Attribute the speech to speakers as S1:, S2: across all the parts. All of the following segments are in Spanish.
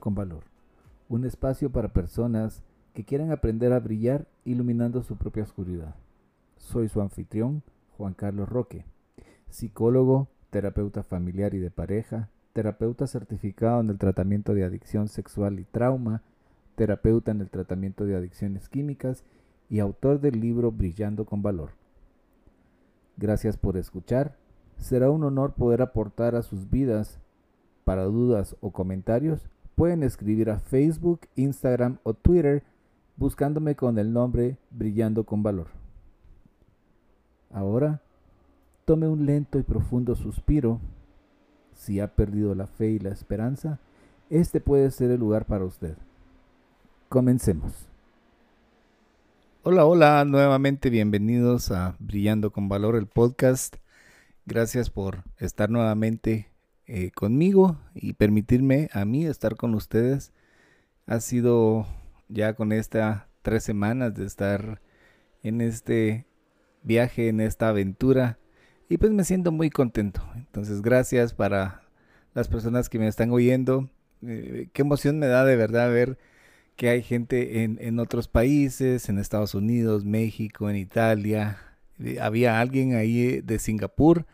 S1: Con Valor, un espacio para personas que quieren aprender a brillar iluminando su propia oscuridad. Soy su anfitrión, Juan Carlos Roque, psicólogo, terapeuta familiar y de pareja, terapeuta certificado en el tratamiento de adicción sexual y trauma, terapeuta en el tratamiento de adicciones químicas y autor del libro Brillando con Valor. Gracias por escuchar. Será un honor poder aportar a sus vidas. Para dudas o comentarios, pueden escribir a Facebook, Instagram o Twitter buscándome con el nombre Brillando con Valor. Ahora, tome un lento y profundo suspiro. Si ha perdido la fe y la esperanza, este puede ser el lugar para usted. Comencemos. Hola, hola, nuevamente bienvenidos a Brillando con Valor, el podcast. Gracias por estar nuevamente eh, conmigo y permitirme a mí estar con ustedes. Ha sido ya con estas tres semanas de estar en este viaje, en esta aventura. Y pues me siento muy contento. Entonces gracias para las personas que me están oyendo. Eh, qué emoción me da de verdad ver que hay gente en, en otros países, en Estados Unidos, México, en Italia. Eh, había alguien ahí de Singapur,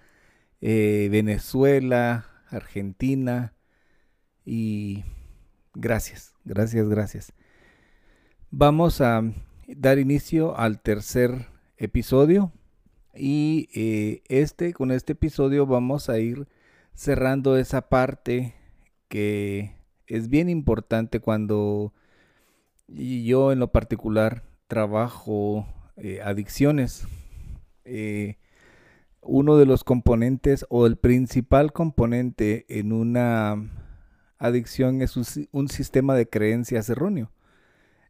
S1: Venezuela, Argentina. Y gracias, gracias, gracias. Vamos a dar inicio al tercer episodio. Y eh, este, con este episodio vamos a ir cerrando esa parte que es bien importante cuando yo en lo particular trabajo eh, adicciones. Eh, uno de los componentes o el principal componente en una adicción es un, sistema de creencias erróneo.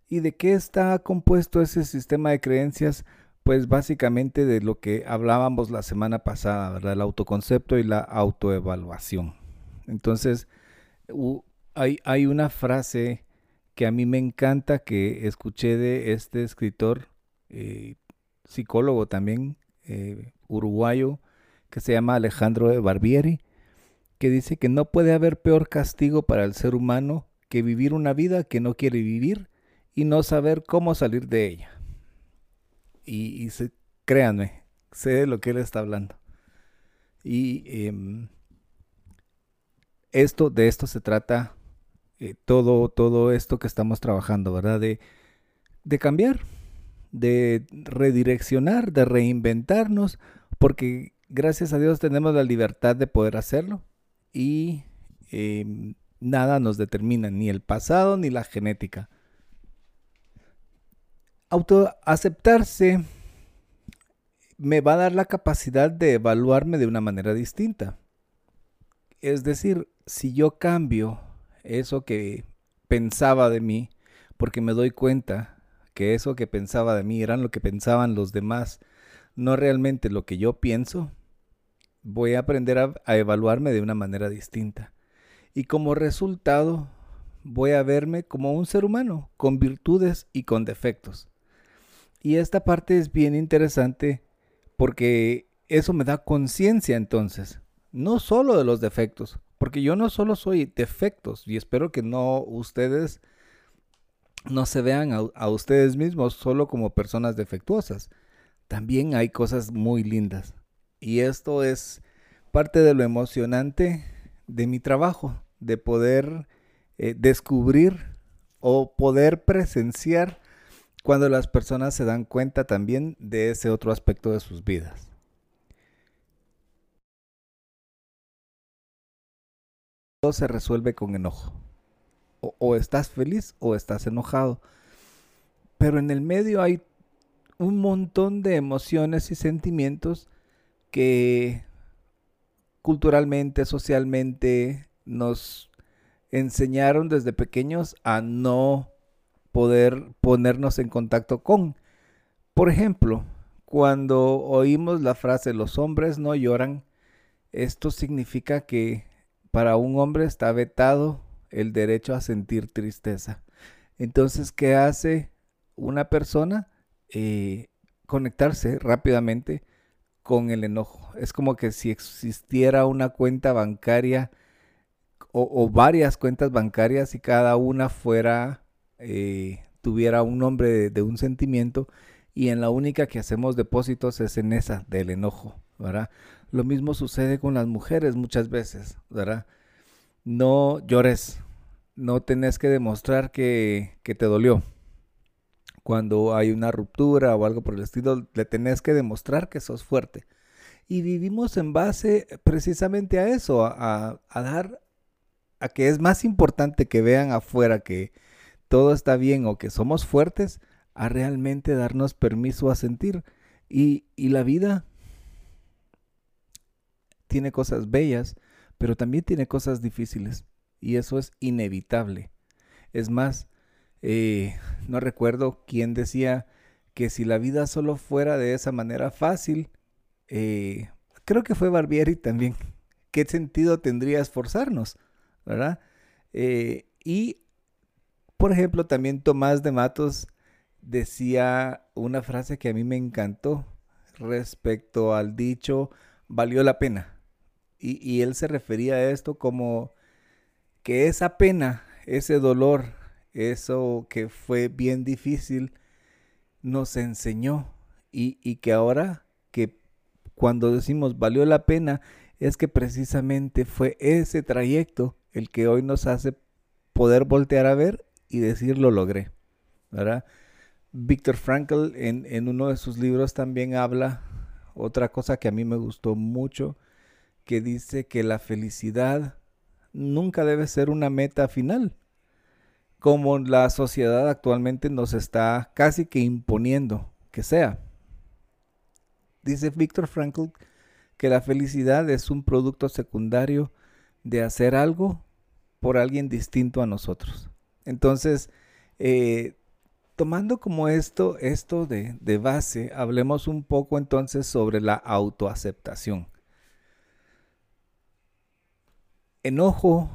S1: ¿Y de qué está compuesto ese sistema de creencias? Pues básicamente de lo que hablábamos la semana pasada, ¿verdad? El autoconcepto y la autoevaluación. Entonces, hay, una frase que a mí me encanta que escuché de este escritor, eh, psicólogo también, eh, uruguayo, que se llama Alejandro Barbieri, que dice que no puede haber peor castigo para el ser humano que vivir una vida que no quiere vivir y no saber cómo salir de ella. Y, créanme, sé de lo que él está hablando. Y em, esto, de esto se trata eh, todo, todo esto que estamos trabajando, ¿verdad? De, de cambiar, de redireccionar, de reinventarnos, porque gracias a Dios tenemos la libertad de poder hacerlo y em, nada nos determina, ni el pasado ni la genética. Autoaceptarse me va a dar la capacidad de evaluarme de una manera distinta. Es decir, si yo cambio eso que pensaba de mí, porque me doy cuenta que eso que pensaba de mí eran lo que pensaban los demás, no realmente lo que yo pienso, voy a aprender a, evaluarme de una manera distinta. Y como resultado, voy a verme como un ser humano, con virtudes y con defectos. Y esta parte es bien interesante porque eso me da conciencia entonces, no solo de los defectos, porque yo no solo soy defectos y espero que no ustedes no se vean a, ustedes mismos solo como personas defectuosas. También hay cosas muy lindas. Y esto es parte de lo emocionante de mi trabajo, de poder eh, descubrir o poder presenciar cuando las personas se dan cuenta también de ese otro aspecto de sus vidas. todo se resuelve con enojo. O, estás feliz o estás enojado. Pero en el medio hay un montón de emociones y sentimientos que culturalmente, socialmente, nos enseñaron desde pequeños a no poder ponernos en contacto con. Por ejemplo, cuando oímos la frase los hombres no lloran, esto significa que para un hombre está vetado el derecho a sentir tristeza. Entonces, ¿qué hace una persona? Eh, conectarse rápidamente con el enojo. Es como que si existiera una cuenta bancaria o, varias cuentas bancarias y cada una fuera, eh, tuviera un nombre de, un sentimiento y en la única que hacemos depósitos es en esa del enojo, ¿verdad? Lo mismo sucede con las mujeres muchas veces, ¿verdad? No llores, no tenés que demostrar que, que te dolió. Cuando hay una ruptura o algo por el estilo, le tenés que demostrar que sos fuerte. Y vivimos en base precisamente a eso, a, dar, a que es más importante que vean afuera que todo está bien o que somos fuertes, a realmente darnos permiso a sentir. Y la vida tiene cosas bellas, pero también tiene cosas difíciles. Y eso es inevitable. Es más, eh, no recuerdo quién decía que si la vida solo fuera de esa manera fácil, eh, creo que fue Barbieri también, ¿qué sentido tendría esforzarnos? ¿Verdad? Eh, y, por ejemplo, también Tomás de Matos decía una frase que a mí me encantó respecto al dicho, valió la pena. y él se refería a esto como que esa pena, ese dolor, eso que fue bien difícil, nos enseñó y, que ahora que cuando decimos valió la pena, es que precisamente fue ese trayecto el que hoy nos hace poder voltear a ver y decir lo logré, ¿verdad? Víctor Frankl en, en, uno de sus libros también habla otra cosa que a mí me gustó mucho, que dice que la felicidad nunca debe ser una meta final, como la sociedad actualmente nos está casi que imponiendo que sea. Dice Víctor Frankl que la felicidad es un producto secundario de hacer algo por alguien distinto a nosotros. Entonces, eh, tomando como esto, esto de, de base, hablemos un poco entonces sobre la autoaceptación. Enojo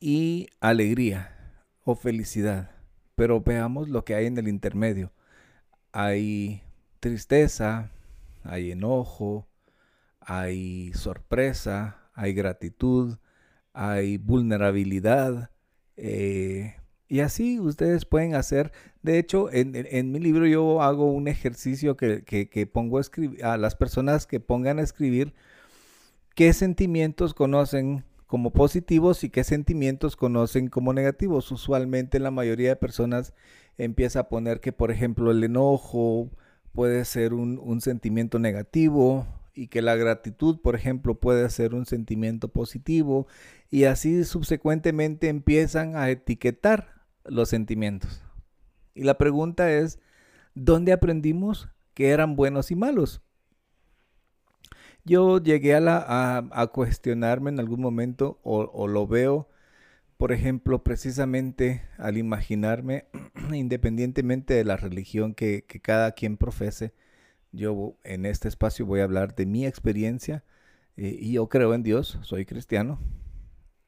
S1: y alegría o felicidad. Pero veamos lo que hay en el intermedio. Hay tristeza, hay enojo, hay sorpresa, hay gratitud, hay vulnerabilidad. Eh, y así ustedes pueden hacer. De hecho, en, mi libro yo hago un ejercicio que, que pongo a, escribir, a las personas que pongan a escribir qué sentimientos conocen como positivos y qué sentimientos conocen como negativos. Usualmente la mayoría de personas empieza a poner que, por ejemplo, el enojo puede ser un, sentimiento negativo y que la gratitud, por ejemplo, puede ser un sentimiento positivo y así subsecuentemente empiezan a etiquetar los sentimientos. Y la pregunta es, ¿dónde aprendimos que eran buenos y malos? Yo llegué a, la, a, cuestionarme en algún momento o, lo veo, por ejemplo, precisamente al imaginarme, independientemente de la religión que, cada quien profese, yo en este espacio voy a hablar de mi experiencia eh, y yo creo en Dios, soy cristiano.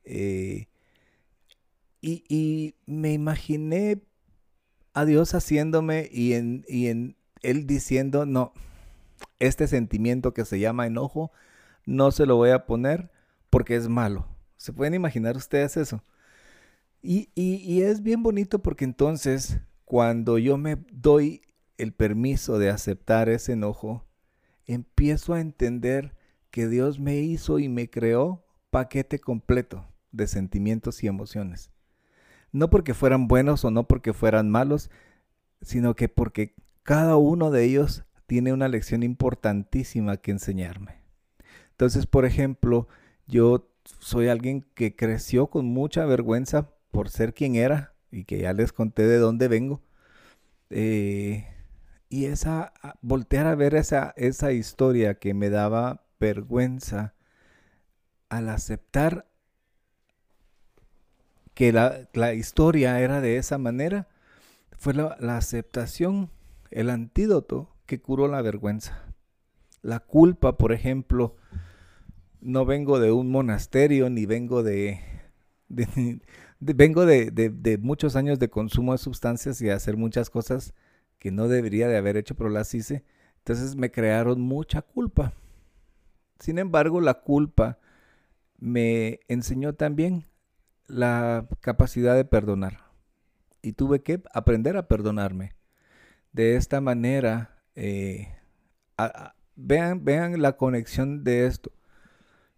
S1: Eh, y, y, me imaginé a Dios haciéndome y en, y en Él diciendo, no, este sentimiento que se llama enojo, no se lo voy a poner porque es malo. ¿Se pueden imaginar ustedes eso? Y, y, es bien bonito porque entonces cuando yo me doy el permiso de aceptar ese enojo, empiezo a entender que Dios me hizo y me creó paquete completo de sentimientos y emociones. No porque fueran buenos o no porque fueran malos, sino que porque cada uno de ellos tiene una lección importantísima que enseñarme. Entonces, por ejemplo, yo soy alguien que creció con mucha vergüenza por ser quien era y que ya les conté de dónde vengo. Eh, y esa, voltear a ver esa, esa historia que me daba vergüenza al aceptar que la, historia era de esa manera, fue la, la aceptación, el antídoto que curó la vergüenza. La culpa, por ejemplo, no vengo de un monasterio ni vengo de, vengo de, muchos años de consumo de sustancias y de hacer muchas cosas que no debería de haber hecho, pero las hice. Entonces me crearon mucha culpa. Sin embargo, la culpa me enseñó también la capacidad de perdonar. Y tuve que aprender a perdonarme. De esta manera, eh, vean, vean la conexión de esto.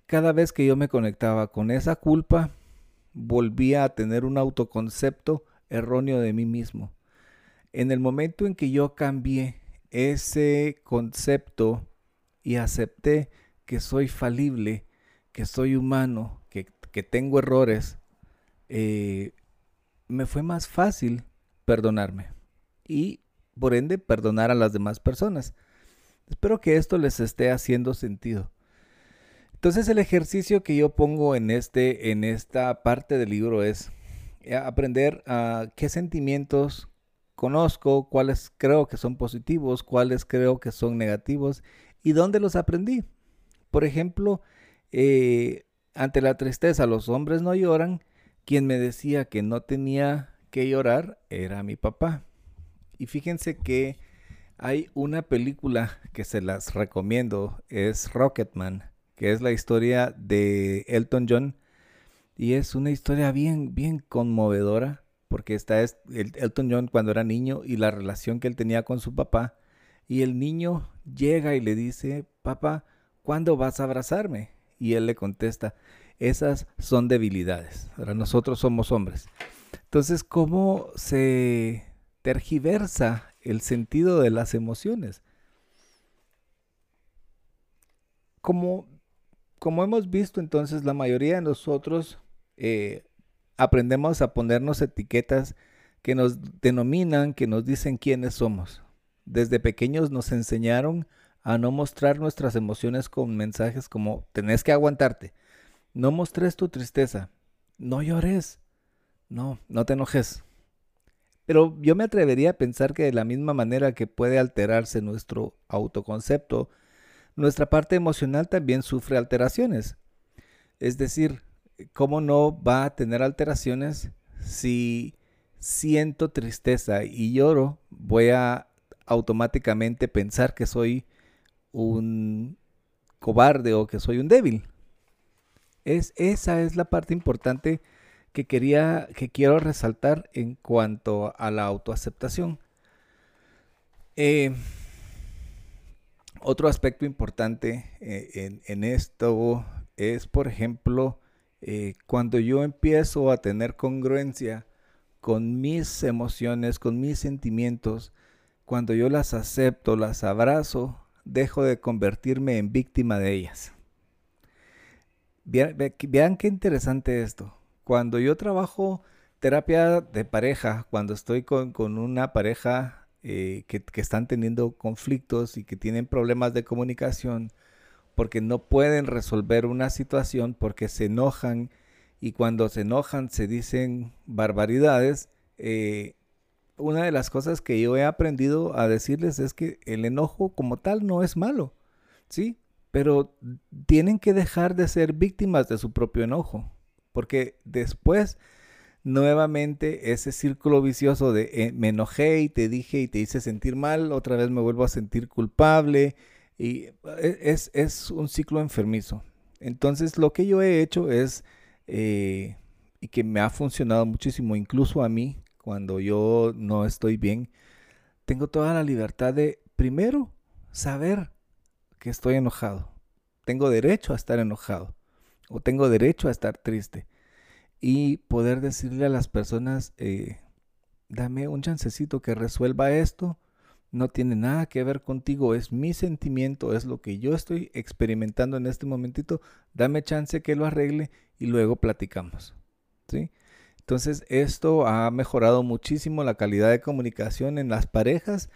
S1: Cada vez que yo me conectaba con esa culpa, volvía a tener un autoconcepto erróneo de mí mismo. En el momento en que yo cambié ese concepto y acepté que soy falible, que soy humano, que, tengo errores, eh, me fue más fácil perdonarme y por ende perdonar a las demás personas. Espero que esto les esté haciendo sentido. Entonces el ejercicio que yo pongo en, este, en esta parte del libro es eh, aprender a qué sentimientos conozco, cuáles creo que son positivos, cuáles creo que son negativos y dónde los aprendí. Por ejemplo, eh, ante la tristeza los hombres no lloran. Quien me decía que no tenía que llorar era mi papá. Y fíjense que hay una película que se las recomiendo, es Rocketman, que es la historia de Elton John. Y es una historia bien, bien conmovedora, porque está es Elton John cuando era niño y la relación que él tenía con su papá. Y el niño llega y le dice, papá, ¿cuándo vas a abrazarme? Y él le contesta, esas son debilidades. Ahora nosotros somos hombres. Entonces, ¿cómo se tergiversa el sentido de las emociones? Como, como hemos visto entonces, la mayoría de nosotros eh, aprendemos a ponernos etiquetas que nos denominan, que nos dicen quiénes somos. Desde pequeños nos enseñaron a no mostrar nuestras emociones con mensajes como tenés que aguantarte, no mostres tu tristeza, no llores, no, no te enojes. Pero yo me atrevería a pensar que de la misma manera que puede alterarse nuestro autoconcepto, nuestra parte emocional también sufre alteraciones. Es decir, ¿cómo no va a tener alteraciones si siento tristeza y lloro? Voy a automáticamente pensar que soy un cobarde o que soy un débil. Es, esa es la parte importante que quería, que quiero resaltar en cuanto a la autoaceptación. Eh, otro aspecto importante eh, en, esto es, por ejemplo, eh, cuando yo empiezo a tener congruencia con mis emociones, con mis sentimientos, cuando yo las acepto, las abrazo, dejo de convertirme en víctima de ellas. Vean, qué interesante esto. Cuando yo trabajo terapia de pareja, cuando estoy con, una pareja eh, que, que, están teniendo conflictos y que tienen problemas de comunicación, porque no pueden resolver una situación, porque se enojan y cuando se enojan se dicen barbaridades, eh, una de las cosas que yo he aprendido a decirles es que el enojo como tal no es malo, ¿sí? Pero tienen que dejar de ser víctimas de su propio enojo, porque después nuevamente ese círculo vicioso de eh, me enojé y te dije y te hice sentir mal, otra vez me vuelvo a sentir culpable y e, es, es un ciclo enfermizo. Entonces lo que yo he hecho es, eh, y que me ha funcionado muchísimo, incluso a mí, cuando yo no estoy bien, tengo toda la libertad de, primero, saber que estoy enojado. Tengo derecho a estar enojado o tengo derecho a estar triste. Y poder decirle a las personas, eh, dame un chancecito que resuelva esto. No tiene nada que ver contigo, es mi sentimiento, es lo que yo estoy experimentando en este momentito. Dame chance que lo arregle y luego platicamos. ¿sí? Entonces esto ha mejorado muchísimo la calidad de comunicación en las parejas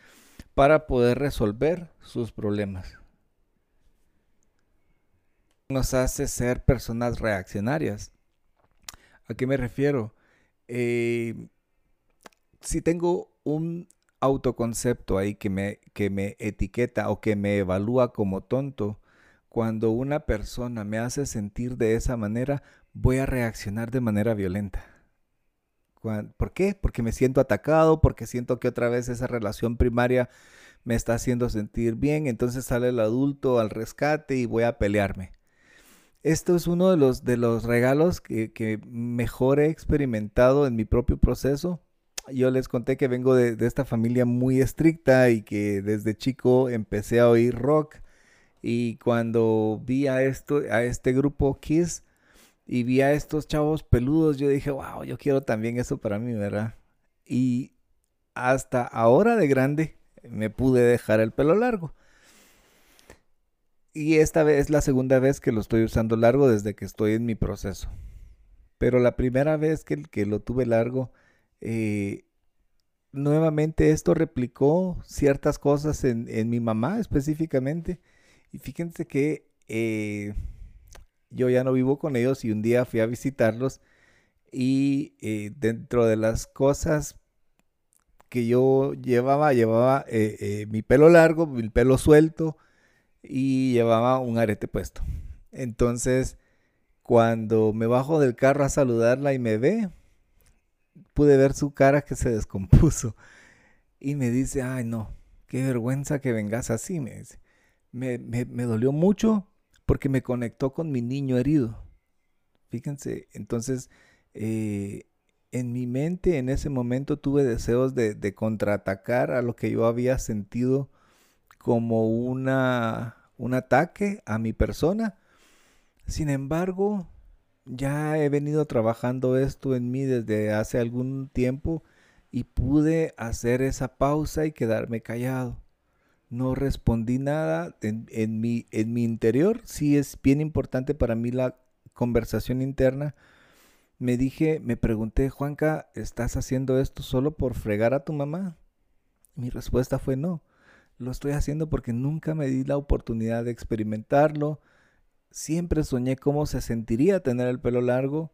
S1: para poder resolver sus problemas. Nos hace ser personas reaccionarias. ¿A qué me refiero? Eh, si tengo un autoconcepto ahí que me, que me etiqueta o que me evalúa como tonto, cuando una persona me hace sentir de esa manera, voy a reaccionar de manera violenta. ¿Por qué? Porque me siento atacado, porque siento que otra vez esa relación primaria me está haciendo sentir bien, entonces sale el adulto al rescate y voy a pelearme. Esto es uno de los, de los regalos que, mejor he experimentado en mi propio proceso. Yo les conté que vengo de, de esta familia muy estricta y que desde chico empecé a oír rock. Y cuando vi a, esto, a este grupo Kiss y vi a estos chavos peludos, yo dije, wow, yo quiero también eso para mí, ¿verdad? Y hasta ahora de grande me pude dejar el pelo largo. Y esta vez es la segunda vez que lo estoy usando largo desde que estoy en mi proceso. Pero la primera vez que, lo tuve largo, eh, nuevamente esto replicó ciertas cosas en, mi mamá específicamente. Y fíjense que eh, yo ya no vivo con ellos y un día fui a visitarlos y eh, dentro de las cosas que yo llevaba, llevaba mi pelo largo, mi pelo suelto, y llevaba un arete puesto. Entonces, cuando me bajo del carro a saludarla y me ve, pude ver su cara que se descompuso. Y me dice, ay no, qué vergüenza que vengas así, me dice. Me, dolió mucho porque me conectó con mi niño herido. Fíjense, entonces, eh, en mi mente en ese momento tuve deseos de, de contraatacar a lo que yo había sentido como una, un ataque a mi persona. Sin embargo, ya he venido trabajando esto en mí desde hace algún tiempo y pude hacer esa pausa y quedarme callado. No respondí nada en, mi, en mi interior. Sí es bien importante para mí la conversación interna. Me dije, me pregunté, Juanca, ¿estás haciendo esto solo por fregar a tu mamá? Mi respuesta fue no. Lo estoy haciendo porque nunca me di la oportunidad de experimentarlo. Siempre soñé cómo se sentiría tener el pelo largo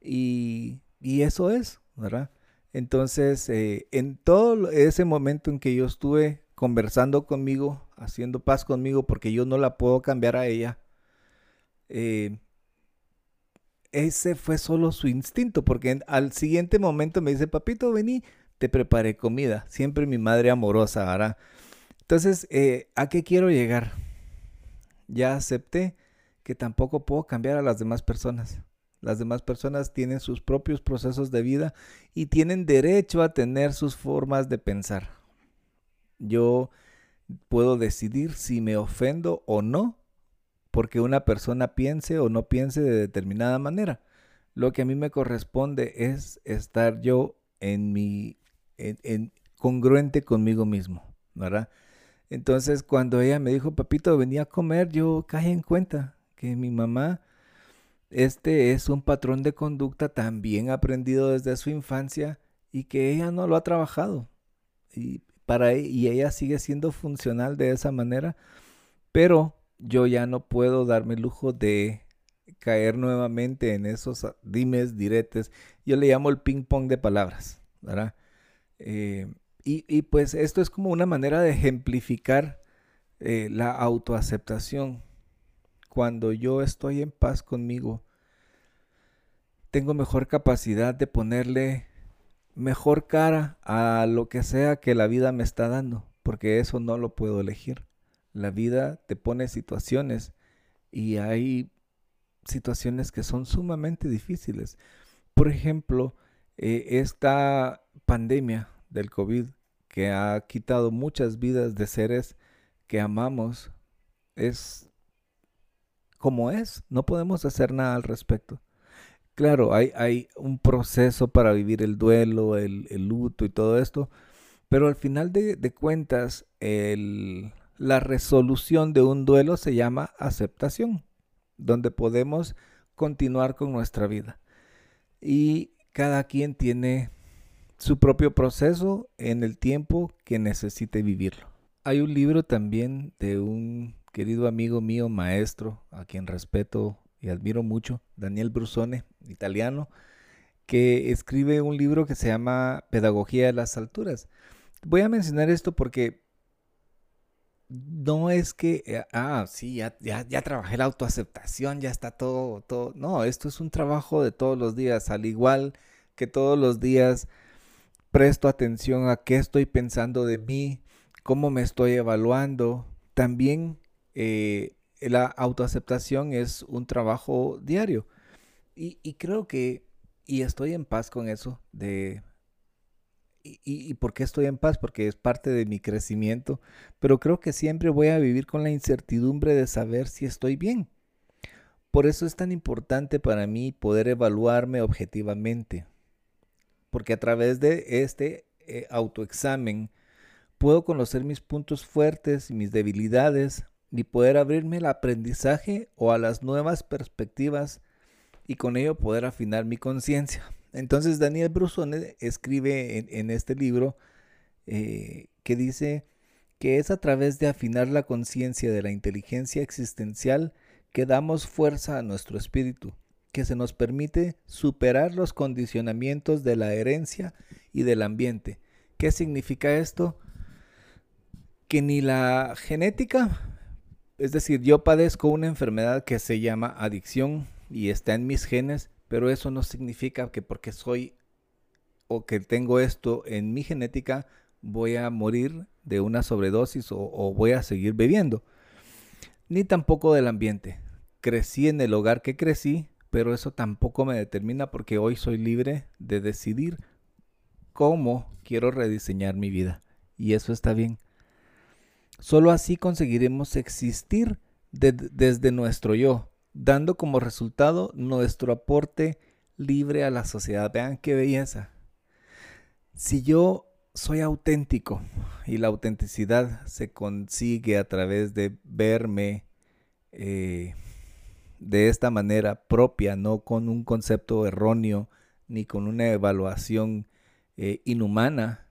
S1: y, eso es, ¿verdad? Entonces, eh, en todo ese momento en que yo estuve conversando conmigo, haciendo paz conmigo, porque yo no la puedo cambiar a ella, eh, ese fue solo su instinto, porque al siguiente momento me dice, papito, vení, te preparé comida. Siempre mi madre amorosa, ¿verdad? Entonces, eh, ¿a qué quiero llegar? Ya acepté que tampoco puedo cambiar a las demás personas. Las demás personas tienen sus propios procesos de vida y tienen derecho a tener sus formas de pensar. Yo puedo decidir si me ofendo o no porque una persona piense o no piense de determinada manera. Lo que a mí me corresponde es estar yo en mi en congruente conmigo mismo, ¿verdad? Entonces, cuando ella me dijo, papito, venía a comer, yo caí en cuenta que mi mamá, este es un patrón de conducta también aprendido desde su infancia y que ella no lo ha trabajado. Y, para, e, y ella sigue siendo funcional de esa manera, pero yo ya no puedo darme el lujo de caer nuevamente en esos dimes, diretes. Yo le llamo el ping pong de palabras, ¿verdad? Eh, y, pues esto es como una manera de ejemplificar eh, la autoaceptación. Cuando yo estoy en paz conmigo, tengo mejor capacidad de ponerle mejor cara a lo que sea que la vida me está dando, porque eso no lo puedo elegir. La vida te pone situaciones y hay situaciones que son sumamente difíciles. Por ejemplo, eh, esta pandemia del COVID que ha quitado muchas vidas de seres que amamos, es como es, no podemos hacer nada al respecto. Claro, hay, hay un proceso para vivir el duelo, el, luto y todo esto, pero al final de, cuentas, la resolución de un duelo se llama aceptación, donde podemos continuar con nuestra vida. Y cada quien tiene su propio proceso en el tiempo que necesite vivirlo. Hay un libro también de un querido amigo mío, maestro, a quien respeto y admiro mucho, Daniel Brusone, italiano, que escribe un libro que se llama Pedagogía de las Alturas. Voy a mencionar esto porque no es que, eh, ah, sí, ya, ya, ya, trabajé la autoaceptación, ya está todo, todo. No, esto es un trabajo de todos los días, al igual que todos los días presto atención a qué estoy pensando de mí, cómo me estoy evaluando. También eh, la autoaceptación es un trabajo diario. Y, creo que, y estoy en paz con eso, de y, por qué estoy en paz? Porque es parte de mi crecimiento, pero creo que siempre voy a vivir con la incertidumbre de saber si estoy bien. Por eso es tan importante para mí poder evaluarme objetivamente, porque a través de este eh, autoexamen puedo conocer mis puntos fuertes y mis debilidades y poder abrirme al aprendizaje o a las nuevas perspectivas y con ello poder afinar mi conciencia. Entonces Daniel Brusone escribe en, este libro eh, que dice que es a través de afinar la conciencia de la inteligencia existencial que damos fuerza a nuestro espíritu, que se nos permite superar los condicionamientos de la herencia y del ambiente. ¿Qué significa esto? Que ni la genética, es decir, yo padezco una enfermedad que se llama adicción y está en mis genes, pero eso no significa que porque soy o que tengo esto en mi genética voy a morir de una sobredosis o, voy a seguir bebiendo. Ni tampoco del ambiente. Crecí en el hogar que crecí, pero eso tampoco me determina porque hoy soy libre de decidir cómo quiero rediseñar mi vida. Y eso está bien. Solo así conseguiremos existir desde nuestro yo, dando como resultado nuestro aporte libre a la sociedad. Vean qué belleza. Si yo soy auténtico y la autenticidad se consigue a través de verme eh, de esta manera propia, no con un concepto erróneo ni con una evaluación eh, inhumana,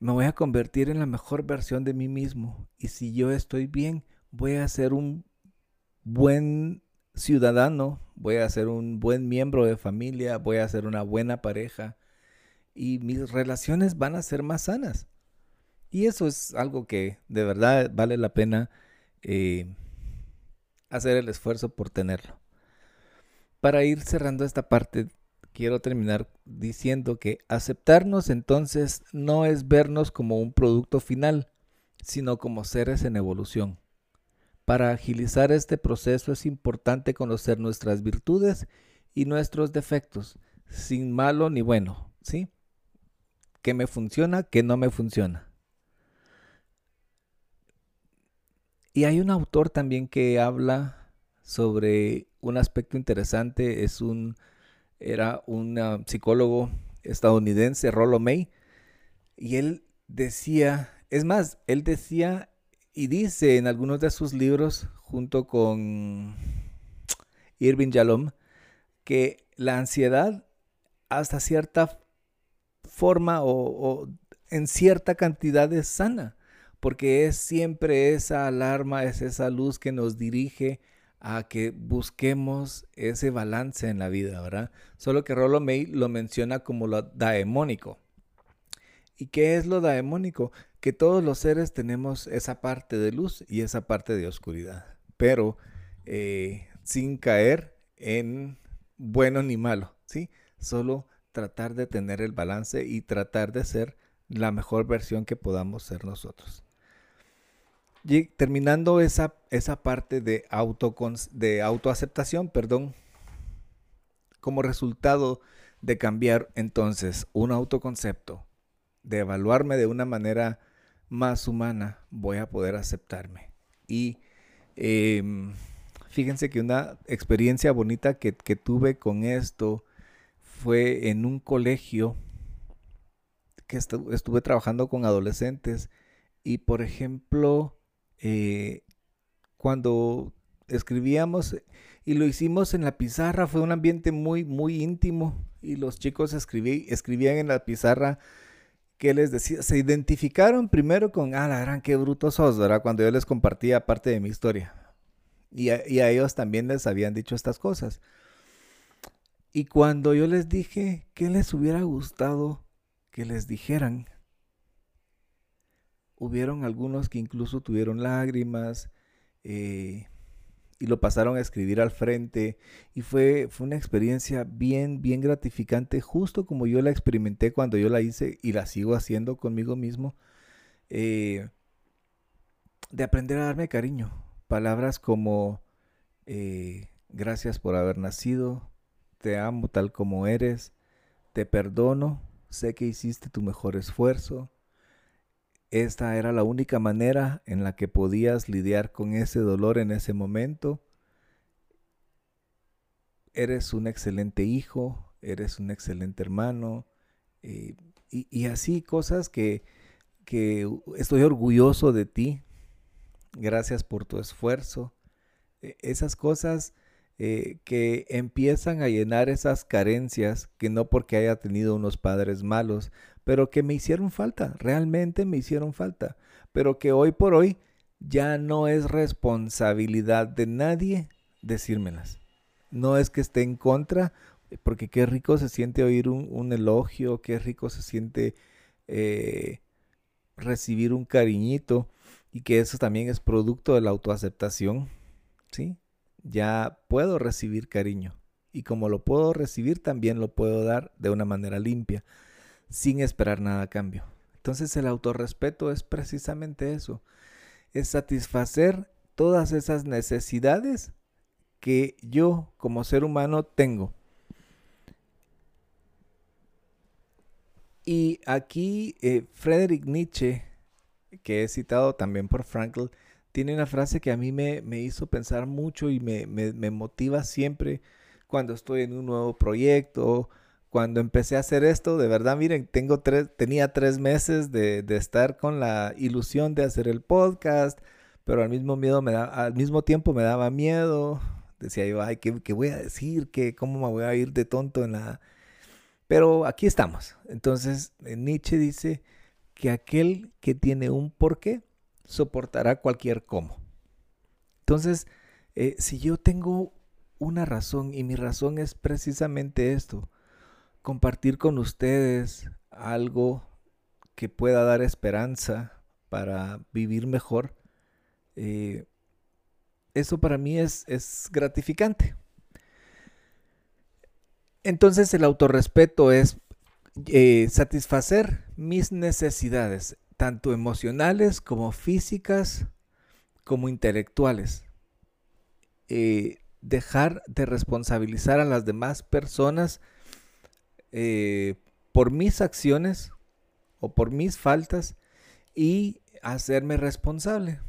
S1: me voy a convertir en la mejor versión de mí mismo. Y si yo estoy bien, voy a ser un buen ciudadano, voy a ser un buen miembro de familia, voy a ser una buena pareja y mis relaciones van a ser más sanas. Y eso es algo que de verdad vale la pena eh, hacer el esfuerzo por tenerlo. Para ir cerrando esta parte, quiero terminar diciendo que aceptarnos entonces no es vernos como un producto final, sino como seres en evolución. Para agilizar este proceso es importante conocer nuestras virtudes y nuestros defectos, sin malo ni bueno, ¿sí? ¿Qué me funciona, qué no me funciona? Y hay un autor también que habla sobre un aspecto interesante, es un era un ah, psicólogo estadounidense, Rollo May, y él decía, es más, él decía y dice en algunos de sus libros, junto con Irving Yalom, que la ansiedad hasta cierta forma o, en cierta cantidad es sana, porque es siempre esa alarma, es esa luz que nos dirige a que busquemos ese balance en la vida, ¿verdad? Solo que Rollo May lo menciona como lo daemónico. ¿Y qué es lo daemónico? Que todos los seres tenemos esa parte de luz y esa parte de oscuridad, pero eh, sin caer en bueno ni malo, ¿sí? Solo tratar de tener el balance y tratar de ser la mejor versión que podamos ser nosotros. Y terminando esa, esa parte de, de autoaceptación, perdón, como resultado de cambiar entonces un autoconcepto de evaluarme de una manera más humana, voy a poder aceptarme. Y em, fíjense que una experiencia bonita que, tuve con esto fue en un colegio que estuve trabajando con adolescentes y por ejemplo eh, cuando escribíamos y lo hicimos en la pizarra fue un ambiente muy muy íntimo y los chicos escribían en la pizarra que les decía, se identificaron primero con, ah, la gran, qué brutos sos, ¿verdad? Cuando yo les compartía parte de mi historia. Y a, y a ellos también les habían dicho estas cosas. Y cuando yo les dije, ¿qué les hubiera gustado que les dijeran? Hubieron algunos que incluso tuvieron lágrimas, eh, y lo pasaron a escribir al frente y fue, fue una experiencia bien, bien gratificante, justo como yo la experimenté cuando yo la hice y la sigo haciendo conmigo mismo, eh, de aprender a darme cariño. Palabras como eh, gracias por haber nacido, te amo tal como eres, te perdono, sé que hiciste tu mejor esfuerzo, esta era la única manera en la que podías lidiar con ese dolor en ese momento. Eres un excelente hijo, eres un excelente hermano, eh, y, así cosas que, que estoy orgulloso de ti. Gracias por tu esfuerzo. E, esas cosas eh, que empiezan a llenar esas carencias que no porque haya tenido unos padres malos, pero que me hicieron falta, realmente me hicieron falta, pero que hoy por hoy ya no es responsabilidad de nadie decírmelas. No es que esté en contra, porque qué rico se siente oír un, elogio, qué rico se siente eh, recibir un cariñito y que eso también es producto de la autoaceptación, ¿sí? ya puedo recibir cariño. Y como lo puedo recibir, también lo puedo dar de una manera limpia, sin esperar nada a cambio. Entonces el autorrespeto es precisamente eso, es satisfacer todas esas necesidades que yo como ser humano tengo. Y aquí eh, Friedrich Nietzsche, que he citado también por Frankl, tiene una frase que a mí me, hizo pensar mucho y me, motiva siempre cuando estoy en un nuevo proyecto, cuando empecé a hacer esto, de verdad, miren, tengo tres, tenía tres meses de, estar con la ilusión de hacer el podcast, pero al mismo, miedo me da, al mismo tiempo me daba miedo. Decía yo, ay, ¿qué, ¿qué, voy a decir? ¿Qué, ¿Cómo me voy a ir de tonto en la...? Pero aquí estamos. Entonces, Nietzsche dice que aquel que tiene un porqué soportará cualquier cómo. Entonces, eh, si yo tengo una razón y mi razón es precisamente esto, compartir con ustedes algo que pueda dar esperanza para vivir mejor, eh, eso para mí es, es gratificante. Entonces el autorrespeto es eh, satisfacer mis necesidades, tanto emocionales como físicas como intelectuales. Eh, dejar de responsabilizar a las demás personas eh, por mis acciones o por mis faltas y hacerme responsable,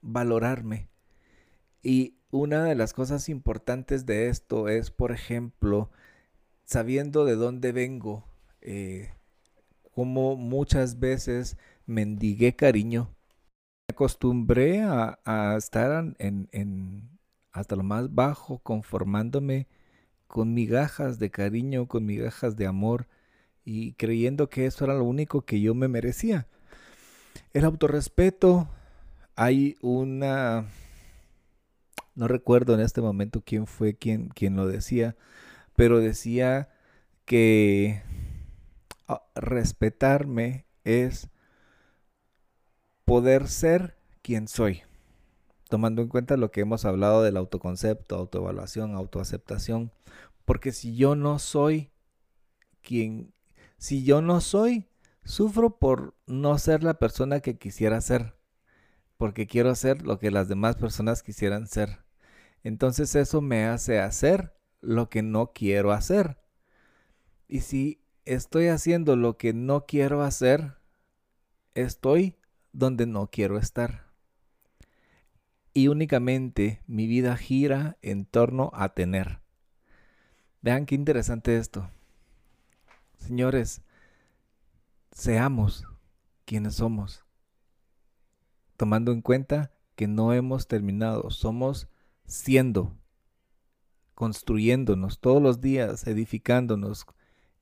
S1: valorarme. Y una de las cosas importantes de esto es, por ejemplo, sabiendo de dónde vengo, eh, como muchas veces mendigué cariño. Me acostumbré a, estar en, hasta lo más bajo, conformándome con migajas de cariño, con migajas de amor y creyendo que eso era lo único que yo me merecía. El autorrespeto, hay una... No recuerdo en este momento quién fue quien, quien lo decía, pero decía que Ah, respetarme es poder ser quien soy, tomando en cuenta lo que hemos hablado del autoconcepto, autoevaluación, autoaceptación, porque si yo no soy quien, si yo no soy, sufro por no ser la persona que quisiera ser, porque quiero ser lo que las demás personas quisieran ser. Entonces eso me hace hacer lo que no quiero hacer. Y si estoy haciendo lo que no quiero hacer, estoy donde no quiero estar. Y únicamente mi vida gira en torno a tener. Vean qué interesante esto. Señores, seamos quienes somos, tomando en cuenta que no hemos terminado, somos siendo, construyéndonos todos los días, edificándonos,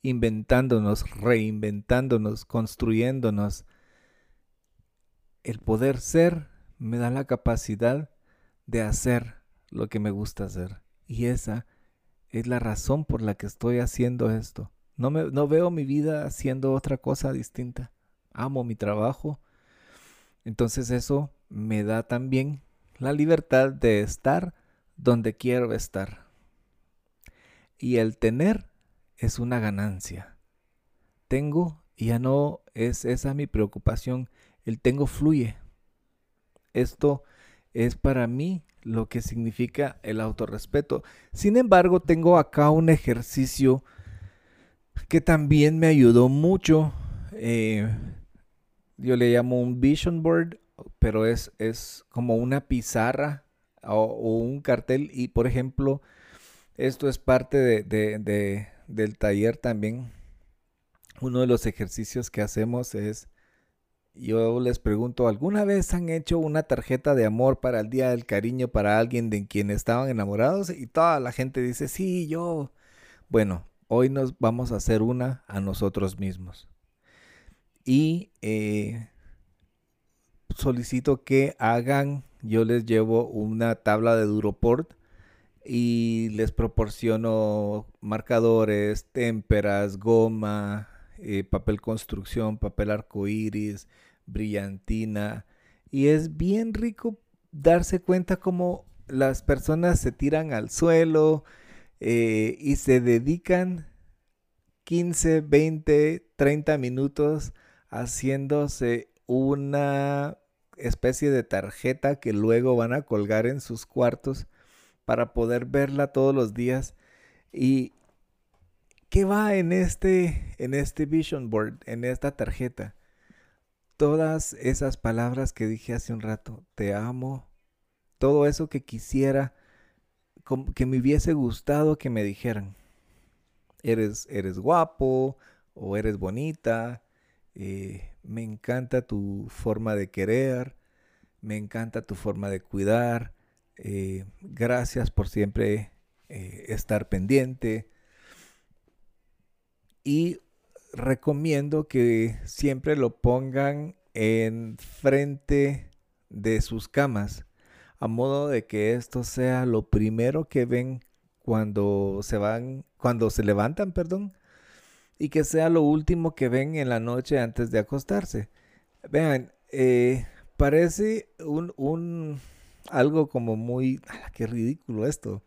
S1: inventándonos, reinventándonos, construyéndonos. El poder ser me da la capacidad de hacer lo que me gusta hacer. Y esa es la razón por la que estoy haciendo esto. No, me, no veo mi vida haciendo otra cosa distinta. Amo mi trabajo. Entonces eso me da también la libertad de estar donde quiero estar. Y el tener es una ganancia. Tengo y ya no es esa mi preocupación. El tengo fluye. Esto es para mí lo que significa el autorrespeto. Sin embargo, tengo acá un ejercicio que también me ayudó mucho. Eh, yo le llamo un vision board, pero es, es como una pizarra o, un cartel. Y por ejemplo, esto es parte de, del taller también. Uno de los ejercicios que hacemos es yo les pregunto, ¿alguna vez han hecho una tarjeta de amor para el Día del Cariño para alguien de quien estaban enamorados? Y toda la gente dice, sí, yo. Bueno, hoy nos vamos a hacer una a nosotros mismos. Y eh, solicito que hagan, yo les llevo una tabla de Duroport y les proporciono marcadores, témperas, goma, eh, papel construcción, papel arcoíris, brillantina. Y es bien rico darse cuenta cómo las personas se tiran al suelo eh, y se dedican 15, 20, 30 minutos haciéndose una especie de tarjeta que luego van a colgar en sus cuartos para poder verla todos los días. Y ¿Qué va en este, en este vision board, en esta tarjeta? Todas esas palabras que dije hace un rato, te amo, todo eso que quisiera, que me hubiese gustado que me dijeran. Eres, eres guapo o eres bonita, eh, me encanta tu forma de querer, me encanta tu forma de cuidar, eh, gracias por siempre eh, estar pendiente, y recomiendo que siempre lo pongan en frente de sus camas, a modo de que esto sea lo primero que ven cuando se van, cuando se levantan, perdón, y que sea lo último que ven en la noche antes de acostarse. Vean, eh, parece un, un, algo como muy, qué ridículo esto.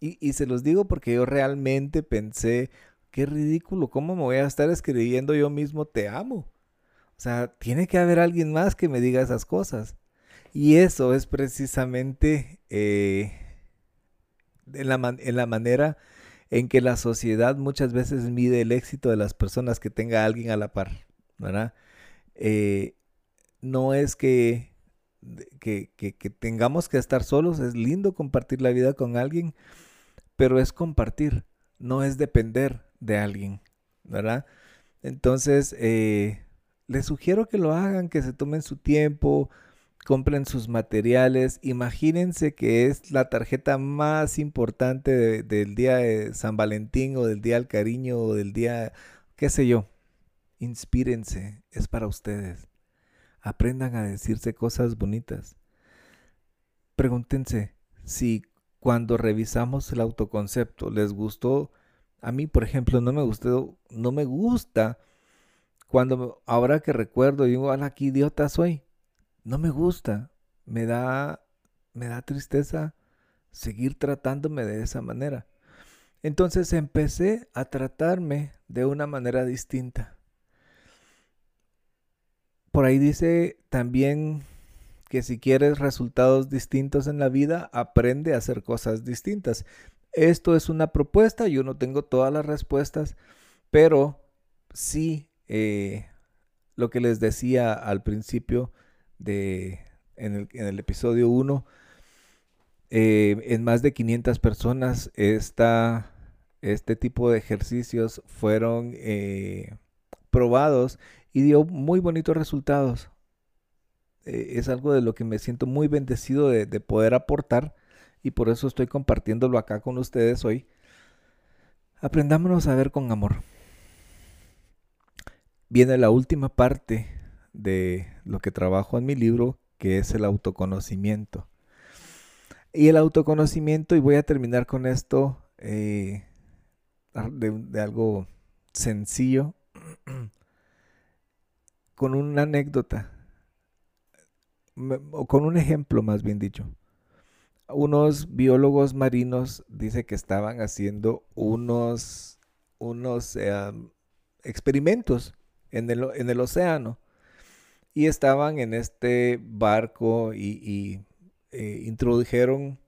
S1: Y, y se los digo porque yo realmente pensé, Qué ridículo, ¿cómo me voy a estar escribiendo yo mismo te amo? O sea, tiene que haber alguien más que me diga esas cosas. Y eso es precisamente eh, en, la en, la manera en que la sociedad muchas veces mide el éxito de las personas que tenga alguien a la par, ¿verdad? Eh, no es que, que, que tengamos que estar solos, es lindo compartir la vida con alguien, pero es compartir, no es depender de alguien, ¿verdad? Entonces, eh, les sugiero que lo hagan, que se tomen su tiempo, compren sus materiales. Imagínense que es la tarjeta más importante del día de San Valentín o del día del cariño o del día, qué sé yo. Inspírense, es para ustedes. Aprendan a decirse cosas bonitas. Pregúntense si cuando revisamos el autoconcepto les gustó a mí, por ejemplo, no me no me gusta cuando ahora que recuerdo digo, ala, qué idiota soy. No me gusta. Me da me da tristeza seguir tratándome de esa manera. Entonces empecé a tratarme de una manera distinta. Por ahí dice también que si quieres resultados distintos en la vida, aprende a hacer cosas distintas. Esto es una propuesta, yo no tengo todas las respuestas, pero sí eh, lo que les decía al principio de, en, el, episodio 1, eh, en más de 500 personas esta, este tipo de ejercicios fueron eh, probados y dio muy bonitos resultados. es algo de lo que me siento muy bendecido de, de poder aportar y por eso estoy compartiéndolo acá con ustedes hoy. Aprendámonos a ver con amor. viene la última parte de lo que trabajo en mi libro, que es el autoconocimiento. Y el autoconocimiento, y voy a terminar con esto eh, de, algo sencillo, con una anécdota, o con un ejemplo más bien dicho. Unos biólogos marinos dice que estaban haciendo unos, unos eh, experimentos en el, en el océano y estaban en este barco y, eh, introdujeron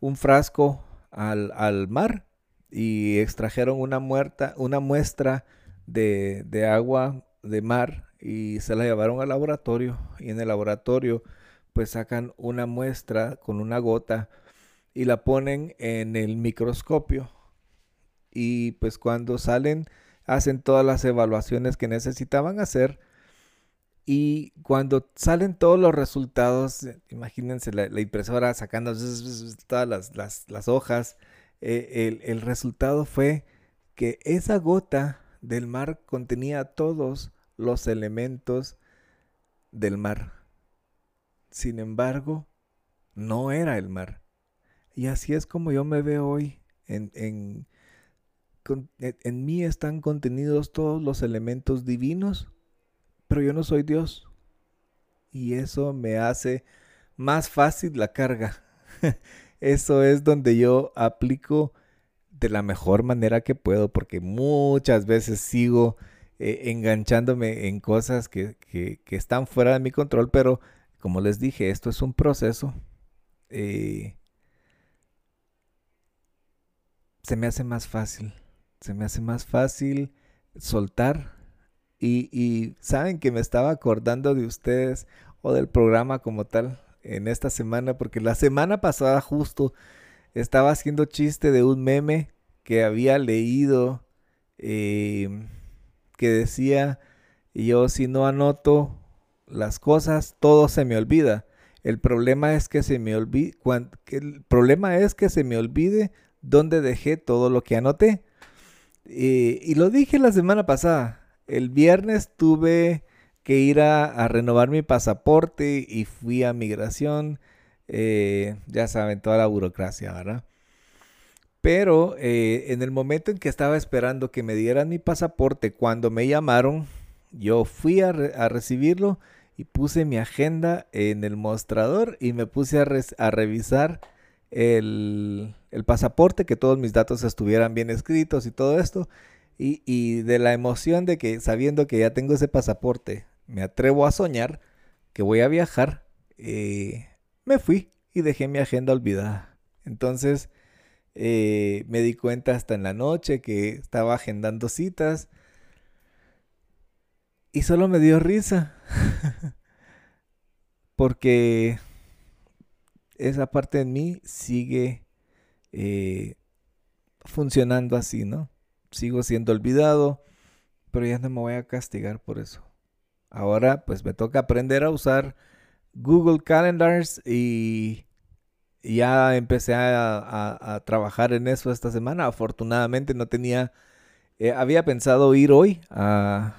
S1: un frasco al, mar y extrajeron una, muerta, una muestra de, de, agua de mar y se la llevaron al laboratorio y en el laboratorio pues sacan una muestra con una gota y la ponen en el microscopio y pues cuando salen hacen todas las evaluaciones que necesitaban hacer y cuando salen todos los resultados, eh, imagínense la, impresora sacando todas las, hojas, eh, el, resultado fue que esa gota del mar contenía todos los elementos del mar. Sin embargo, no era el mar. Y así es como yo me veo hoy. En, en, en mí están contenidos todos los elementos divinos pero yo no soy Dios. Y eso me hace más fácil la carga. eso es donde yo aplico de la mejor manera que puedo, porque muchas veces sigo eh, enganchándome en cosas que, están fuera de mi control, pero como les dije, esto es un proceso. Eh, se me hace más fácil, se me hace más fácil soltar y, saben que me estaba acordando de ustedes o del programa como tal en esta semana, porque la semana pasada justo estaba haciendo chiste de un meme que había leído em, que decía, yo si no anoto las cosas, todo se me olvida. El problema es que se me olvide, el problema es que se me olvide dónde dejé todo lo que anoté. y lo dije la semana pasada el viernes tuve que ir a, renovar mi pasaporte y fui a migración. Eh, ya saben, toda la burocracia, ¿verdad? Pero eh, en el momento en que estaba esperando que me dieran mi pasaporte, cuando me llamaron, yo fui a, recibirlo y puse mi agenda en el mostrador y me puse a, revisar el, el, pasaporte, que todos mis datos estuvieran bien escritos y todo esto. Y, de la emoción de que sabiendo que ya tengo ese pasaporte, me atrevo a soñar que voy a viajar, eh, me fui y dejé mi agenda olvidada. Entonces eh, me di cuenta hasta en la noche que estaba agendando citas y solo me dio risa. Porque esa parte de mí sigue eh, funcionando así, ¿no? sigo siendo olvidado, pero ya no me voy a castigar por eso. Ahora pues me toca aprender a usar Google Calendars y ya empecé a, trabajar en eso esta semana. Afortunadamente no tenía, eh, había pensado ir hoy a,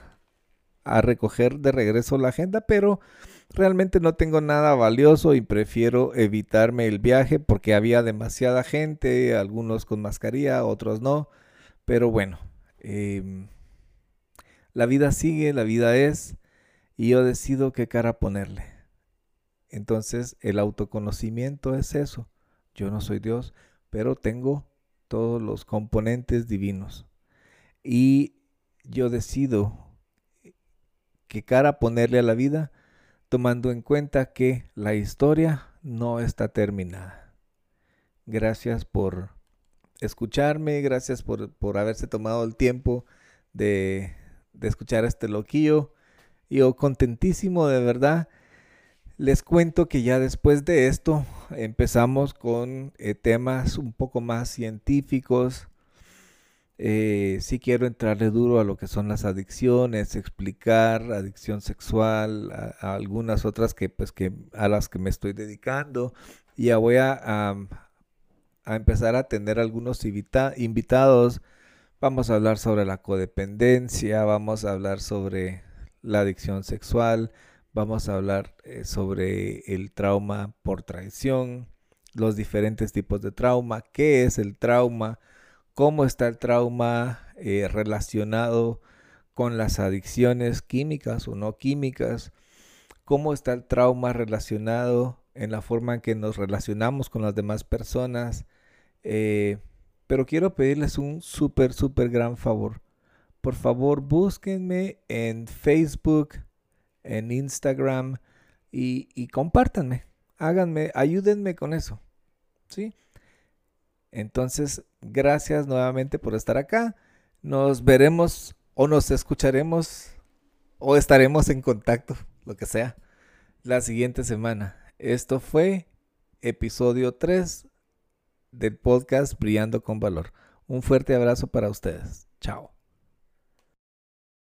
S1: a recoger de regreso la agenda, pero realmente no tengo nada valioso y prefiero evitarme el viaje porque había demasiada gente, algunos con mascarilla, otros no. Pero bueno, em, la vida sigue, la vida es, y yo decido qué cara ponerle. Entonces el autoconocimiento es eso. Yo no soy Dios, pero tengo todos los componentes divinos. Y yo decido qué cara ponerle a la vida, tomando en cuenta que la historia no está terminada. Gracias por escucharme, gracias por, haberse tomado el tiempo de, escuchar este loquillo. Yo contentísimo de verdad. Les cuento que ya después de esto empezamos con eh, temas un poco más científicos. Eh, sí quiero entrarle duro a lo que son las adicciones, explicar adicción sexual, a, algunas otras que pues que a las que me estoy dedicando. Ya voy a, a empezar a tener algunos invitados Vamos a hablar sobre la codependencia, vamos a hablar sobre la adicción sexual, vamos a hablar eh, sobre el trauma por traición, los diferentes tipos de trauma, qué es el trauma, cómo está el trauma eh, relacionado con las adicciones químicas o no químicas, cómo está el trauma relacionado en la forma en que nos relacionamos con las demás personas. Eh, pero quiero pedirles un súper, súper gran favor. Por favor, búsquenme en Facebook, en Instagram y, y compártanme. Háganme, ayúdenme con eso. ¿Sí? Entonces, gracias nuevamente por estar acá. Nos veremos o nos escucharemos o estaremos en contacto, lo que sea, la siguiente semana. Esto fue episodio 3 del podcast Brillando con Valor. Un fuerte abrazo para ustedes. Chao.